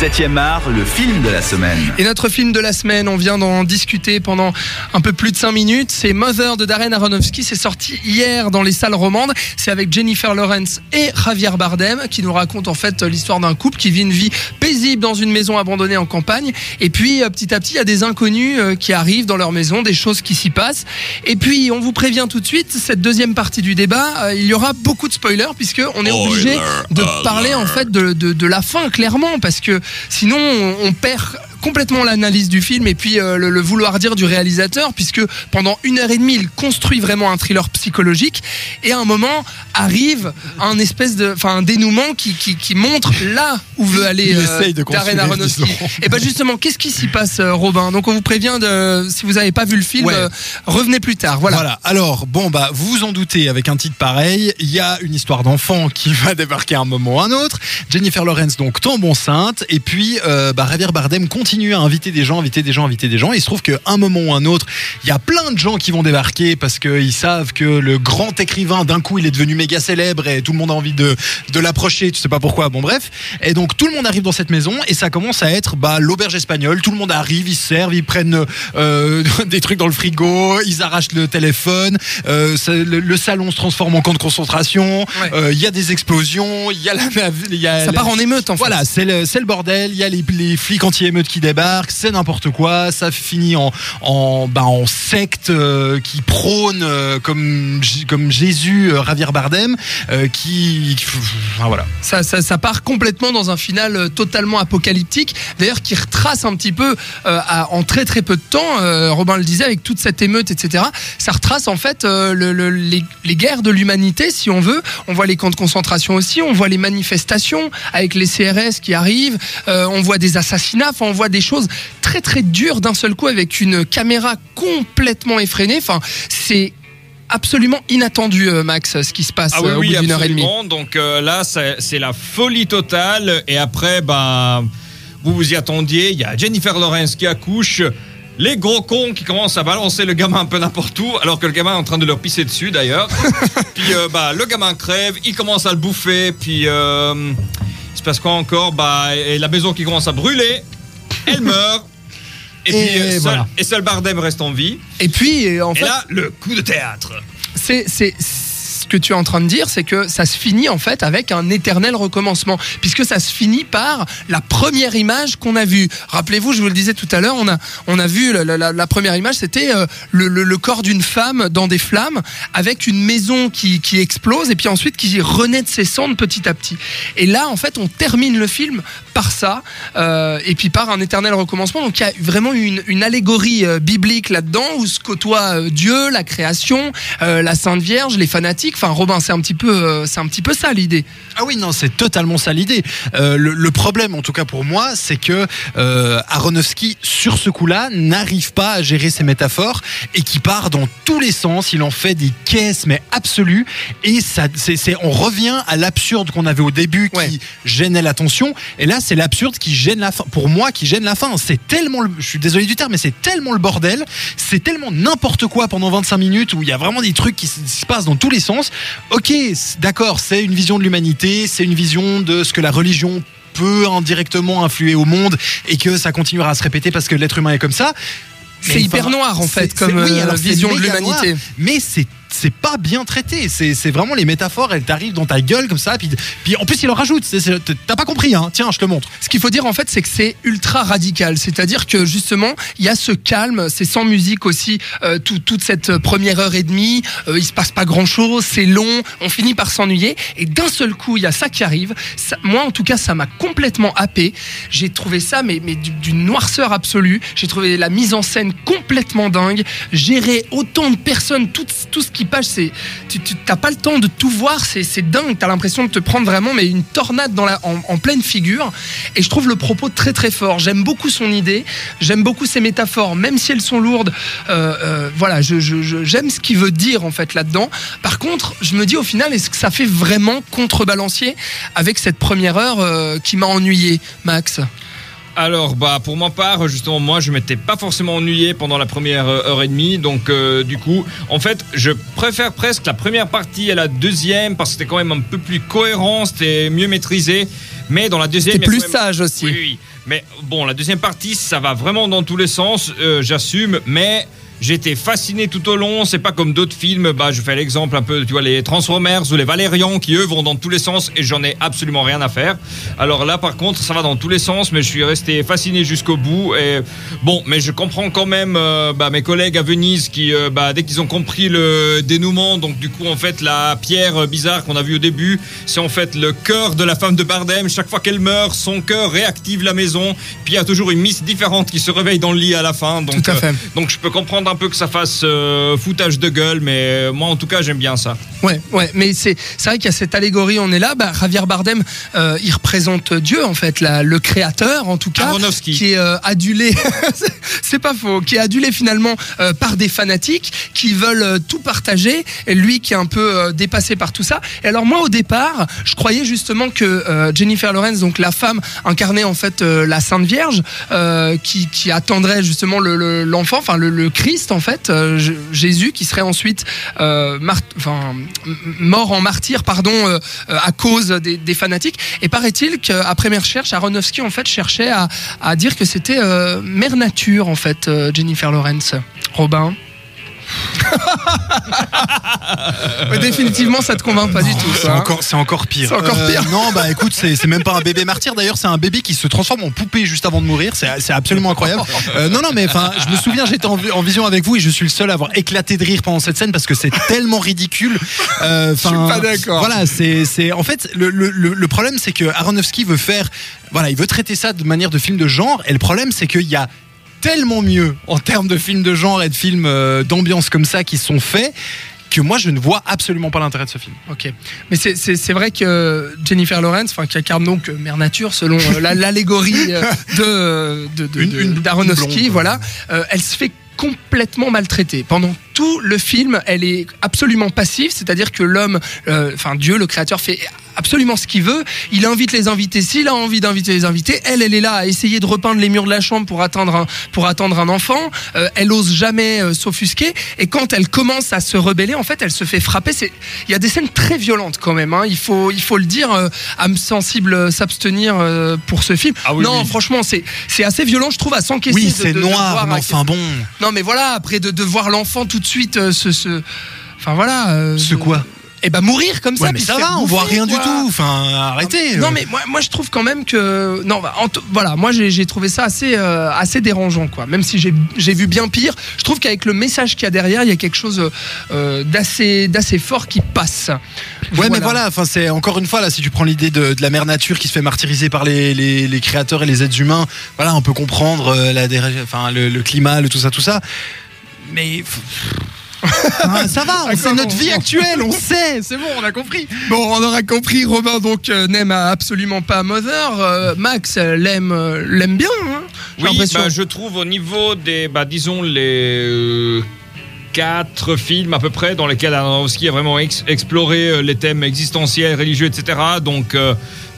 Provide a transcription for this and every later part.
7e art, le film de la semaine. Et notre film de la semaine, on vient d'en discuter pendant un peu plus de 5 minutes. C'est Mother de Darren Aronofsky. C'est sorti hier dans les salles romandes. C'est avec Jennifer Lawrence et Javier Bardem qui nous raconte en fait l'histoire d'un couple qui vit une vie paisible dans une maison abandonnée en campagne. Et puis euh, petit à petit, il y a des inconnus euh, qui arrivent dans leur maison, des choses qui s'y passent. Et puis on vous prévient tout de suite, cette deuxième partie du débat, euh, il y aura beaucoup de spoilers puisque on est obligé de parler en fait de, de, de la fin clairement parce que sinon on, perd complètement l'analyse du film et puis euh, le, le vouloir dire du réalisateur puisque pendant une heure et demie il construit vraiment un thriller psychologique et à un moment arrive un espèce de enfin un dénouement qui, qui, qui montre là où veut aller euh, de Darren Aronofsky. et ben justement qu'est-ce qui s'y passe euh, Robin? Donc on vous prévient de si vous n'avez pas vu le film Ouais. euh, revenez plus tard voilà, Voilà. Alors, bon, bah, vous vous en doutez, avec un titre pareil, il y a une histoire d'enfant qui va débarquer à un moment ou un autre. Jennifer Lawrence, donc, tombe enceinte. Et puis, bah, Javier Bardem continue à inviter des gens, inviter des gens, inviter des gens. Et il se trouve qu'à un moment ou un autre, il y a plein de gens qui vont débarquer parce qu'ils savent que le grand écrivain, d'un coup, il est devenu méga célèbre et tout le monde a envie de, de l'approcher. Tu sais pas pourquoi. Bon, bref. Et donc, tout le monde arrive dans cette maison et ça commence à être, bah, l'auberge espagnole. Tout le monde arrive, ils se servent, ils prennent euh, des trucs dans le frigo, ils arrachent le téléphone, euh, ça- le, le salon se transforme en camp de concentration, Ouais. euh, il y a des explosions, il y a la, il y a ça la- part en émeute en fait voilà, c'est le, le bordel. Il y a les, les flics anti-émeutes qui débarquent, c'est n'importe quoi. Ça finit en, en, bah, en secte euh, qui prône euh, comme, comme Jésus, euh, Javier Bardem, qui, voilà. ça, ça, part complètement dans un final totalement apocalyptique, d'ailleurs qui retrace un petit peu en très très peu de temps, Robin le disait, avec toute cette émeute, etc. Ça retrace en fait le- le- les, guerres de l'humanité, si on veut. On voit les camps de concentration aussi, on voit les manifestations avec les CRS qui arrivent, on voit des assassinats, enfin on voit des choses très très dures d'un seul coup avec une caméra complètement effrénée. Enfin, c'est absolument inattendu, euh, Max, ce qui se passe Ah oui, euh, au oui, bout d'une heure et demie. Donc euh, là, c'est la folie totale. Et après, ben, vous vous y attendiez. Il y a Jennifer Lawrence qui accouche. Les gros cons qui commencent à balancer le gamin un peu n'importe où, alors que le gamin est en train de leur pisser dessus d'ailleurs. puis euh, bah, le gamin crève, il commence à le bouffer, puis euh, il se passe quoi encore? Bah, et La maison qui commence à brûler, elle meurt. Et, Et puis euh, seul, voilà. et seul Bardem reste en vie. Et puis, euh, en Et fait, là, le coup de théâtre. c'est c'est ce que tu es en train de dire, c'est que ça se finit en fait avec un éternel recommencement, puisque ça se finit par la première image qu'on a vue. Rappelez-vous, je vous le disais tout à l'heure, on a on a vu la, première image, c'était euh, le, corps d'une femme dans des flammes, avec une maison qui, qui explose et puis ensuite qui renaît de ses cendres petit à petit. Et là, en fait, on termine le film par ça, euh, et puis par un éternel recommencement. Donc il y a vraiment une, une allégorie euh, biblique là-dedans où se côtoie euh, Dieu, la création, la Sainte Vierge, les fanatiques. Robin, c'est un petit peu, euh, c'est un petit peu ça l'idée. Ah oui, non, c'est totalement ça l'idée. Euh, le, le problème, en tout cas pour moi, c'est que euh, Aronofsky, sur ce coup-là, n'arrive pas à gérer ses métaphores et qui part dans tous les sens. Il en fait des caisses, mais absolues. Et ça, c'est, c'est- on revient à l'absurde qu'on avait au début, qui Ouais. gênait l'attention. Et là, c'est l'absurde qui gêne la fin. Pour moi, qui gêne la fin. C'est tellement, le- je suis désolé du terme, mais c'est tellement le bordel. C'est tellement n'importe quoi pendant 25 minutes où il y a vraiment des trucs qui se passent dans tous les sens. Ok, d'accord, c'est une vision de l'humanité, c'est une vision de ce que la religion peut indirectement influer au monde et que ça continuera à se répéter parce que l'être humain est comme ça. C'est hyper noir en fait comme oui, euh, alors vision de l'humanité. mais c'est c'est pas bien traité. C'est vraiment les métaphores, elles t'arrivent dans ta gueule comme ça. Puis, puis en plus, il en rajoute. T'as pas compris, hein Tiens, je te montre. Ce qu'il faut dire en fait, c'est que c'est ultra radical. C'est-à-dire que justement, il y a ce calme, c'est sans musique aussi, euh, tout- toute cette première heure et demie, euh, il se passe pas grand-chose, c'est long, on finit par s'ennuyer, et d'un seul coup, il y a ça qui arrive. Moi, en tout cas, ça m'a complètement happé. J'ai trouvé ça, mais, mais du- d'une noirceur absolue. J'ai trouvé la mise en scène complètement dingue. Gérer autant de personnes, tout, tout ce qui c'est tu tu- t'as pas le temps de tout voir, c'est dingue. T'as l'impression de te prendre vraiment mais une tornade dans la, en, pleine figure. Et je trouve le propos très très fort. J'aime beaucoup son idée, j'aime beaucoup ses métaphores, même si elles sont lourdes. Euh, euh, voilà, j'aime ce qu'il veut dire en fait là-dedans. Par contre, je me dis au final, est-ce que ça fait vraiment contrebalancier avec cette première heure euh, qui m'a ennuyé, Max? Alors, bah, pour ma part, justement, moi, je m'étais pas forcément ennuyé pendant la première euh, heure et demie. Donc, euh, du coup, en fait, je préfère presque la première partie à la deuxième parce que c'était quand même un peu plus cohérent, c'était mieux maîtrisé. Mais dans la deuxième, a plus même- sage aussi. Oui, oui. Mais bon, la deuxième partie, ça va vraiment dans tous les sens. euh, J'assume, mais. J'étais fasciné tout au long. C'est pas comme d'autres films. Bah, je fais l'exemple un peu, tu vois, les Transformers ou les Valérians qui eux vont dans tous les sens et j'en ai absolument rien à faire. Alors là, par contre, ça va dans tous les sens, mais je suis resté fasciné jusqu'au bout. Et bon, mais je comprends quand même euh, bah, mes collègues à Venise qui, euh, bah, dès qu'ils ont compris le dénouement, donc du coup, en fait, la pierre euh, bizarre qu'on a vue au début, c'est en fait le cœur de la femme de Bardem. Chaque fois qu'elle meurt, son cœur réactive la maison. Puis il y a toujours une miss différente qui se réveille dans le lit à la fin. Donc, Tout à fait. euh, donc je peux comprendre un peu que ça fasse euh, foutage de gueule, mais euh, moi en tout cas j'aime bien ça. Ouais, ouais, mais c'est vrai qu'il y a cette allégorie, on est là. Bah, Javier Bardem, euh, il représente Dieu en fait, le créateur en tout cas, qui est euh, adulé. c'est- pas faux, qui est adulé finalement par des fanatiques qui veulent tout partager. Et lui qui est un peu dépassé par tout ça. Et alors moi au départ, je croyais justement que Jennifer Lawrence, donc la femme incarnait en fait la Sainte Vierge, qui, qui attendrait justement le- le- l'enfant, enfin le, le Christ en fait, euh, Jésus qui serait ensuite euh, mort en martyr, euh, à cause des, fanatiques. Et paraît-il qu'après mes recherches, Aronofsky en fait cherchait à, dire que c'était mère nature en fait, Jennifer Lawrence. Robin? Mais définitivement, ça te convainc pas du tout. C'est hein. encore, c'est encore pire. Euh, C'est encore pire. non, bah écoute, c'est c'est même pas un bébé martyr. D'ailleurs, c'est un bébé qui se transforme en poupée juste avant de mourir. C'est c'est absolument incroyable. Euh, non, non, mais enfin, je me souviens, j'étais en, vi- en vision avec vous et je suis le seul à avoir éclaté de rire pendant cette scène parce que c'est tellement ridicule. Euh, suis enfin, pas d'accord. Voilà, c'est, c'est, en fait, le le problème, c'est que Aronofsky veut faire, voilà, il veut traiter ça de manière de film de genre. Et le problème, c'est qu'il y a tellement mieux en termes de films de genre et de films euh, d'ambiance comme ça qui sont faits que moi je ne vois absolument pas l'intérêt de ce film. Ok, mais c'est- vrai que Jennifer Lawrence, enfin qui incarne donc euh, Mère Nature selon euh, la- l'allégorie de de- Une- une voilà, euh, elle se fait complètement maltraiter pendant tout le film. Elle est absolument passive, c'est-à-dire que l'homme, euh, enfin Dieu, le créateur, fait absolument ce qu'il veut. Il invite les invités s'il a envie d'inviter les invités. Elle, elle est là à essayer de repeindre les murs de la chambre pour attendre un, pour attendre un enfant. Euh, elle ose jamais euh, s'offusquer. Et quand elle commence à se rebeller, en fait, elle se fait frapper. C'est, il y a des scènes très violentes quand même. Hein. Il faut, il faut le dire. Euh, âme sensible s'abstenir pour ce film. Ah oui, non, oui. franchement, c'est, c'est assez violent, je trouve, à s'encaisser. Oui, c'est noir, mais enfin bon. Non, mais voilà, après de, de voir l'enfant tout de suite se, se- Enfin voilà. euh, Ce quoi? Eh ben mourir comme ça. Ouais, mais puis ça va, on voit rien du tout. Enfin, arrêtez. Non euh. mais moi, moi je trouve quand même que non bah, en voilà moi j'ai trouvé ça assez euh, assez dérangeant quoi même si j'ai vu bien pire je trouve qu'avec le message qu'il y a derrière il y a quelque chose euh, d'assez d'assez fort qui passe Ouais, mais voilà, enfin, c'est encore une fois là, si tu prends l'idée de, de la mère nature qui se fait martyriser par les, les, les créateurs et les êtres humains, voilà, on peut comprendre euh, la, enfin, le, le climat, le tout ça, tout ça. Mais Enfin, ça va, on- c'est notre vie actuelle, on sait, c'est bon, on a compris. bon on aura compris Robin donc euh, n'aime absolument pas Mother Euh, Max euh, l'aime euh, l'aime bien hein, Oui, bah, je trouve au niveau des, bah, disons, les euh, quatre films à peu près dans lesquels Aronofsky a vraiment ex- exploré euh, les thèmes existentiels, religieux, etc. Donc, euh,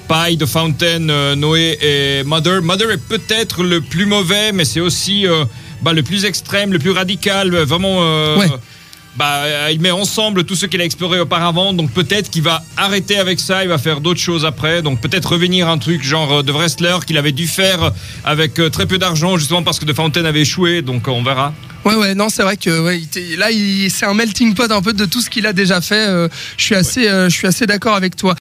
Pie, The Fountain, euh, Noé et Mother. Mother est peut-être le plus mauvais, mais c'est aussi euh, bah, le plus extrême, le plus radical, vraiment. euh, Ouais. Bah, euh, il met ensemble tout ce qu'il a exploré auparavant, donc peut-être qu'il va arrêter avec ça, il va faire d'autres choses après, donc peut-être revenir à un truc genre euh, de wrestler qu'il avait dû faire avec euh, très peu d'argent, justement parce que De Fountain avait échoué, donc on verra. Ouais, ouais, non, c'est vrai que ouais, là, il- c'est un melting pot un peu de tout ce qu'il a déjà fait. euh, je suis assez, euh, je suis assez d'accord avec toi.